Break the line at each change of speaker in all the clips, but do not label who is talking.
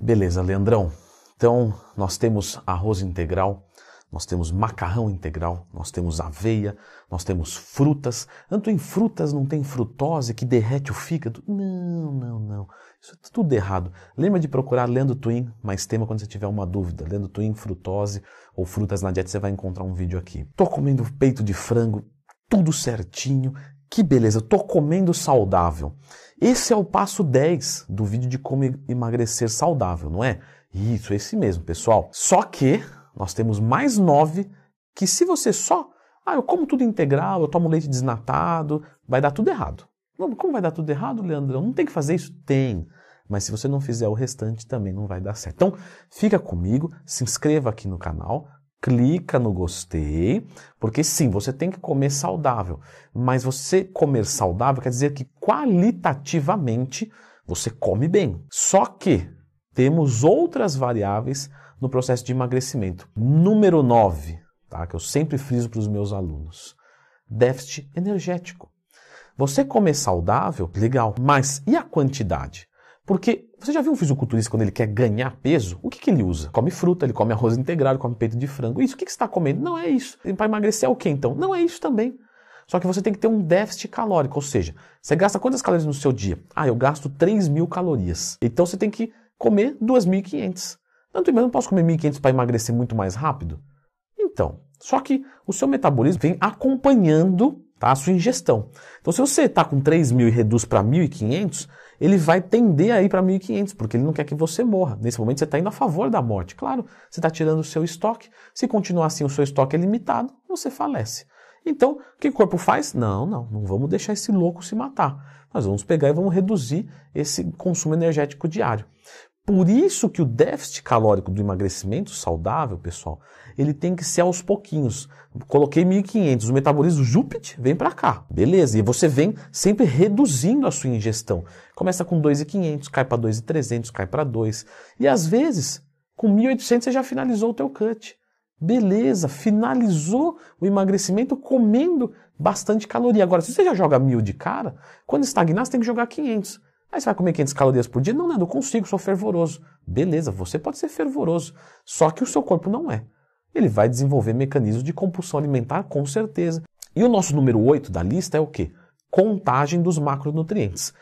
Beleza, Leandrão. Então, nós temos arroz integral, nós temos macarrão integral, nós temos aveia, nós temos frutas. Tanto em frutas não tem frutose que derrete o fígado? Não, não, não. Isso é tudo errado. Lembra de procurar Lendo Twin, mais tema quando você tiver uma dúvida. Lendo Twin, frutose ou frutas na dieta, você vai encontrar um vídeo aqui. Tô comendo peito de frango, tudo certinho. Que beleza, tô comendo saudável. Esse é o passo 10 do vídeo de como emagrecer saudável, não é? Isso, esse mesmo, pessoal. Só que nós temos mais nove que se você só, ah, eu como tudo integral, eu tomo leite desnatado, vai dar tudo errado. Como vai dar tudo errado, Leandrão? Não tem que fazer isso? Tem. Mas se você não fizer o restante, também não vai dar certo. Então, fica comigo, se inscreva aqui no canal, clica no gostei, porque sim, você tem que comer saudável. Mas você comer saudável quer dizer que qualitativamente você come bem. Só que temos outras variáveis no processo de emagrecimento. Número 9, tá? que eu sempre friso para os meus alunos: déficit energético. Você comer saudável, legal, mas e a quantidade? Porque você já viu um fisiculturista quando ele quer ganhar peso? O que, que ele usa? Come fruta, ele come arroz integral, ele come peito de frango. Isso, o que, que você está comendo? Não é isso. Para emagrecer é o que então? Não é isso também. Só que você tem que ter um déficit calórico, ou seja, você gasta quantas calorias no seu dia? Ah, eu gasto 3 mil calorias. Então você tem que comer 2.500. Tanto eu não posso comer 1.500 para emagrecer muito mais rápido? Então, só que o seu metabolismo vem acompanhando tá, a sua ingestão. Então, se você está com 3.000 e reduz para 1.500, ele vai tender a ir para 1.500, porque ele não quer que você morra. Nesse momento, você está indo a favor da morte. Claro, você está tirando o seu estoque. Se continuar assim, o seu estoque é limitado, você falece. Então, o que o corpo faz? Não, não, não vamos deixar esse louco se matar. Nós vamos pegar e vamos reduzir esse consumo energético diário. Por isso que o déficit calórico do emagrecimento saudável, pessoal, ele tem que ser aos pouquinhos. Coloquei 1.500, o metabolismo Júpiter vem para cá, beleza? E você vem sempre reduzindo a sua ingestão. Começa com 2.500, cai para 2.300, cai para 2. E às vezes, com 1.800 você já finalizou o teu cut. Beleza, finalizou o emagrecimento comendo bastante caloria. Agora, se você já joga mil de cara, quando estagnar, você tem que jogar 500. Aí você vai comer 500 calorias por dia? Não, não, consigo, sou fervoroso. Beleza, você pode ser fervoroso, só que o seu corpo não é. Ele vai desenvolver mecanismos de compulsão alimentar com certeza. E o nosso número 8 da lista é o quê? Contagem dos macronutrientes.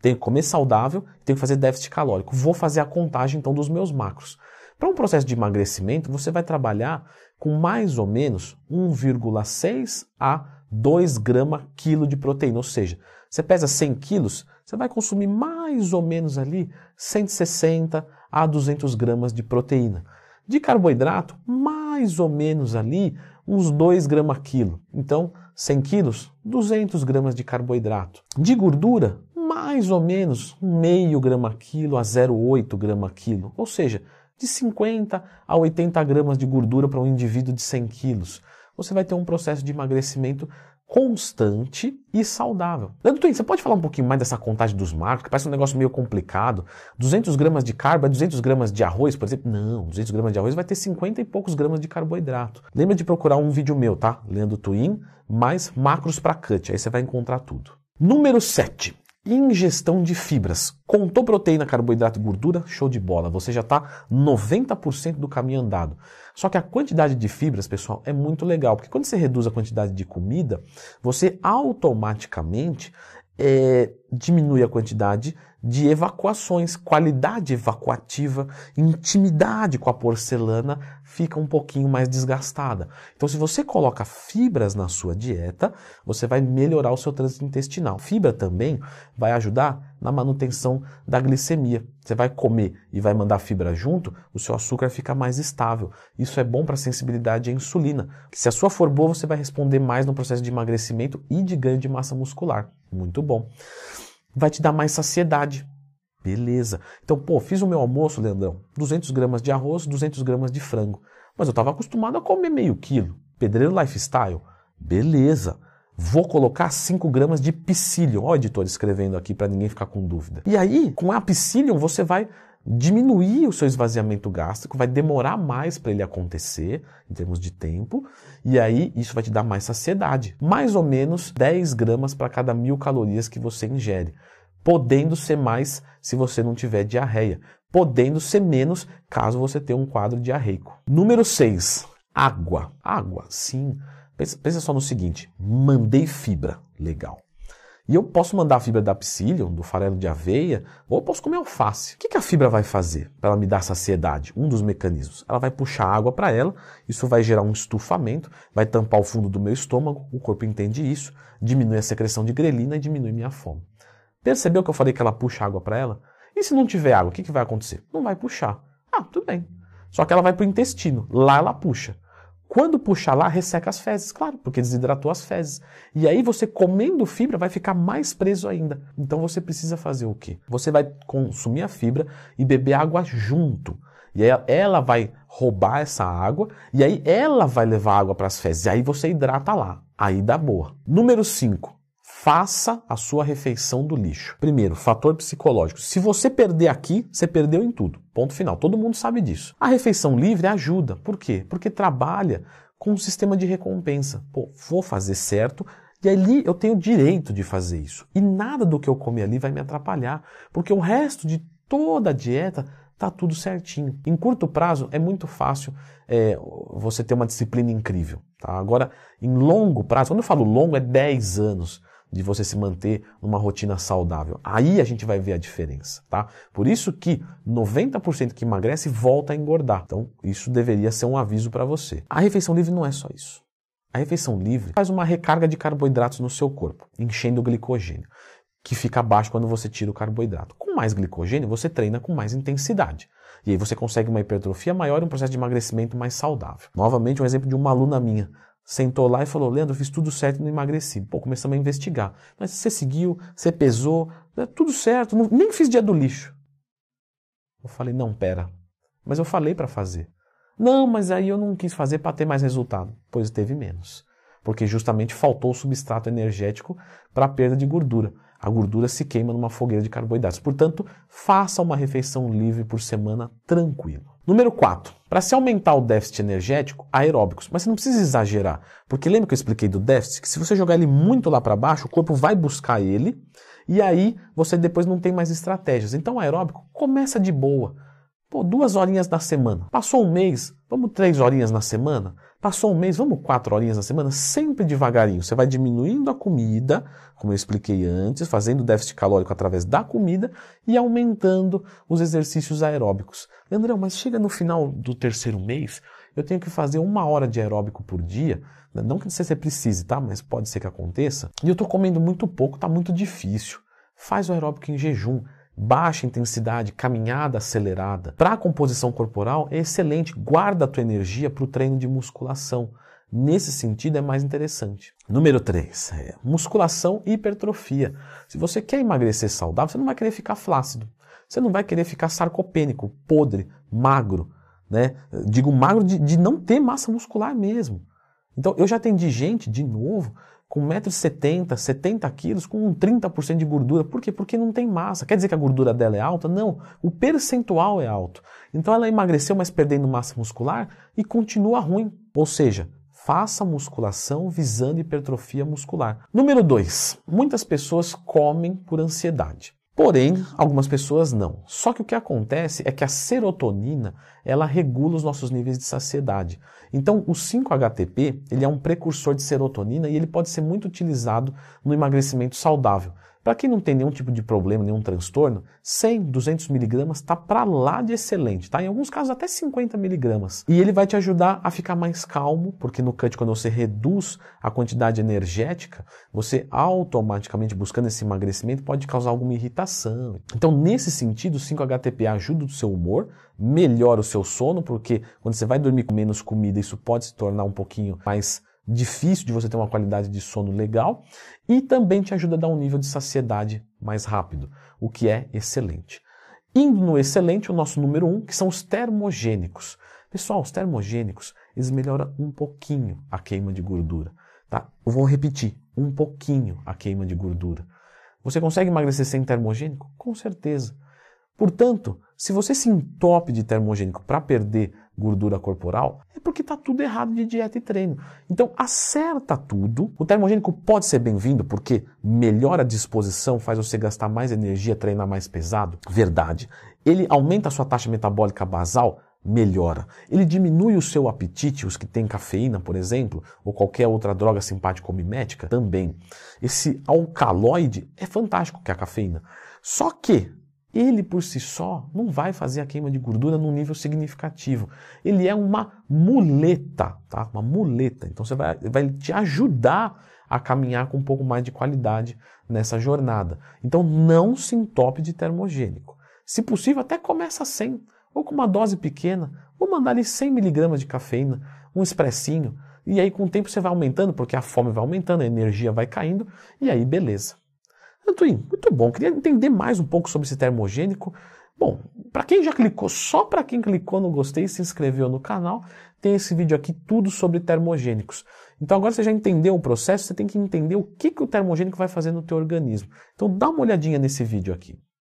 Tenho que comer saudável, tenho que fazer déficit calórico. Vou fazer a contagem então dos meus macros. Para um processo de emagrecimento, você vai trabalhar com mais ou menos 1,6 a 2 gramas quilo de proteína. Ou seja, você pesa 100 quilos, você vai consumir mais ou menos ali 160 a 200 gramas de proteína. De carboidrato, mais ou menos ali uns 2 gramas quilo. Então, 100 quilos, 200 gramas de carboidrato. De gordura, mais ou menos meio grama quilo a 0,8 grama quilo. Ou seja, de 50 a 80 gramas de gordura para um indivíduo de 100 quilos. Você vai ter um processo de emagrecimento constante e saudável. Leandro Twin, você pode falar um pouquinho mais dessa contagem dos macros, que parece um negócio meio complicado. 200 gramas de carbo é 200 gramas de arroz, por exemplo? Não, 200 gramas de arroz vai ter 50 e poucos gramas de carboidrato. Lembra de procurar um vídeo meu, tá? Leandro Twin, mais macros para cut, aí você vai encontrar tudo. Número 7. Ingestão de fibras. Contou proteína, carboidrato e gordura? Show de bola. Você já está 90% do caminho andado. Só que a quantidade de fibras, pessoal, é muito legal, porque quando você reduz a quantidade de comida, você automaticamente é, diminui a quantidade de evacuações, qualidade evacuativa, intimidade com a porcelana fica um pouquinho mais desgastada. Então, se você coloca fibras na sua dieta, você vai melhorar o seu trânsito intestinal. Fibra também vai ajudar na manutenção da glicemia. Você vai comer e vai mandar fibra junto, o seu açúcar fica mais estável. Isso é bom para a sensibilidade à insulina. Se a sua for boa, você vai responder mais no processo de emagrecimento e de ganho de massa muscular. Muito bom vai te dar mais saciedade. Beleza. Então, pô, fiz o meu almoço, Leandrão. 200 gramas de arroz, 200 gramas de frango. Mas eu estava acostumado a comer meio quilo. Pedreiro lifestyle. Beleza. Vou colocar 5 gramas de psyllium. Ó, editor escrevendo aqui para ninguém ficar com dúvida. E aí, com a psyllium, você vai diminuir o seu esvaziamento gástrico, vai demorar mais para ele acontecer em termos de tempo, e aí isso vai te dar mais saciedade. Mais ou menos 10 gramas para cada mil calorias que você ingere, podendo ser mais se você não tiver diarreia. podendo ser menos caso você tenha um quadro diarreico. Número 6, água. Água, sim. Pensa, pensa só no seguinte: mandei fibra, legal. E eu posso mandar a fibra da psyllium, do farelo de aveia, ou eu posso comer alface. O que, que a fibra vai fazer para ela me dar saciedade? Um dos mecanismos. Ela vai puxar água para ela, isso vai gerar um estufamento, vai tampar o fundo do meu estômago, o corpo entende isso, diminui a secreção de grelina e diminui minha fome. Percebeu que eu falei que ela puxa água para ela? E se não tiver água, o que, que vai acontecer? Não vai puxar. Ah, tudo bem. Só que ela vai para o intestino, lá ela puxa. Quando puxar lá, resseca as fezes, claro, porque desidratou as fezes. E aí você comendo fibra vai ficar mais preso ainda. Então você precisa fazer o quê? Você vai consumir a fibra e beber água junto. E aí ela vai roubar essa água e aí ela vai levar água para as fezes. E aí você hidrata lá. Aí dá boa. Número 5. Faça a sua refeição do lixo. Primeiro, fator psicológico. Se você perder aqui, você perdeu em tudo. Ponto final. Todo mundo sabe disso. A refeição livre ajuda. Por quê? Porque trabalha com um sistema de recompensa. Pô, vou fazer certo, e ali eu tenho o direito de fazer isso. E nada do que eu comer ali vai me atrapalhar, porque o resto de toda a dieta tá tudo certinho. Em curto prazo é muito fácil é, você ter uma disciplina incrível. Tá? Agora, em longo prazo, quando eu falo longo, é 10 anos de você se manter numa rotina saudável. Aí a gente vai ver a diferença, tá? Por isso que 90% que emagrece volta a engordar. Então, isso deveria ser um aviso para você. A refeição livre não é só isso. A refeição livre faz uma recarga de carboidratos no seu corpo, enchendo o glicogênio, que fica baixo quando você tira o carboidrato. Com mais glicogênio, você treina com mais intensidade. E aí você consegue uma hipertrofia maior e um processo de emagrecimento mais saudável. Novamente, um exemplo de uma aluna minha sentou lá e falou: Leandro, eu fiz tudo certo e não emagreci. Pô, começamos a investigar. Mas você seguiu, você pesou, é tudo certo, não, nem fiz dia do lixo. Eu falei: não, pera. Mas eu falei para fazer. Não, mas aí eu não quis fazer para ter mais resultado. Pois teve menos. Porque justamente faltou o substrato energético para a perda de gordura. A gordura se queima numa fogueira de carboidratos. Portanto, faça uma refeição livre por semana tranquilo. Número 4. Para se aumentar o déficit energético, aeróbicos. Mas você não precisa exagerar. Porque lembra que eu expliquei do déficit? Que se você jogar ele muito lá para baixo, o corpo vai buscar ele. E aí você depois não tem mais estratégias. Então, aeróbico começa de boa. Pô, duas horinhas na semana. Passou um mês, vamos três horinhas na semana? Passou um mês, vamos quatro horinhas na semana? Sempre devagarinho. Você vai diminuindo a comida, como eu expliquei antes, fazendo déficit calórico através da comida e aumentando os exercícios aeróbicos. Leandrão, mas chega no final do terceiro mês, eu tenho que fazer uma hora de aeróbico por dia. Não que você precise, tá? Mas pode ser que aconteça. E eu estou comendo muito pouco, tá muito difícil. Faz o aeróbico em jejum baixa intensidade, caminhada acelerada, para a composição corporal é excelente. Guarda a tua energia para o treino de musculação. Nesse sentido é mais interessante. Número 3, é musculação e hipertrofia. Se você quer emagrecer saudável, você não vai querer ficar flácido. Você não vai querer ficar sarcopênico, podre, magro. Né? Digo magro de, de não ter massa muscular mesmo. Então eu já atendi gente, de novo, com 1,70m, 70 quilos, com 30% de gordura. Por quê? Porque não tem massa. Quer dizer que a gordura dela é alta? Não. O percentual é alto. Então ela emagreceu, mas perdendo massa muscular e continua ruim. Ou seja, faça musculação visando hipertrofia muscular. Número 2. Muitas pessoas comem por ansiedade. Porém, algumas pessoas não. Só que o que acontece é que a serotonina, ela regula os nossos níveis de saciedade. Então, o 5-HTP, ele é um precursor de serotonina e ele pode ser muito utilizado no emagrecimento saudável. Para quem não tem nenhum tipo de problema, nenhum transtorno, 100, 200 miligramas está para lá de excelente, tá? Em alguns casos até 50 miligramas. E ele vai te ajudar a ficar mais calmo, porque no cut quando você reduz a quantidade energética, você automaticamente buscando esse emagrecimento pode causar alguma irritação. Então, nesse sentido, o 5-HTP ajuda o seu humor, melhora o seu sono, porque quando você vai dormir com menos comida, isso pode se tornar um pouquinho mais difícil de você ter uma qualidade de sono legal e também te ajuda a dar um nível de saciedade mais rápido, o que é excelente. Indo no excelente, o nosso número um, que são os termogênicos. Pessoal, os termogênicos, eles melhoram um pouquinho a queima de gordura. Tá? Eu vou repetir, um pouquinho a queima de gordura. Você consegue emagrecer sem termogênico? Com certeza. Portanto, se você se entope de termogênico para perder gordura corporal, é porque está tudo errado de dieta e treino. Então, acerta tudo. O termogênico pode ser bem-vindo porque melhora a disposição, faz você gastar mais energia, treinar mais pesado. Verdade. Ele aumenta a sua taxa metabólica basal? Melhora. Ele diminui o seu apetite, os que têm cafeína, por exemplo, ou qualquer outra droga simpático-mimética? Também. Esse alcaloide é fantástico, que é a cafeína. Só que ele por si só não vai fazer a queima de gordura num nível significativo. Ele é uma muleta, tá? Uma muleta. Então você vai, vai te ajudar a caminhar com um pouco mais de qualidade nessa jornada. Então não se entope de termogênico. Se possível, até começa sem, ou com uma dose pequena, ou mandar ali 100 miligramas de cafeína, um expressinho, e aí com o tempo você vai aumentando, porque a fome vai aumentando, a energia vai caindo, e aí beleza. Muito bom. Queria entender mais um pouco sobre esse termogênico. Bom, para quem já clicou, só para quem clicou no gostei e se inscreveu no canal, tem esse vídeo aqui tudo sobre termogênicos. Então agora você já entendeu o processo, você tem que entender o que, que o termogênico vai fazer no teu organismo. Então dá uma olhadinha nesse vídeo aqui.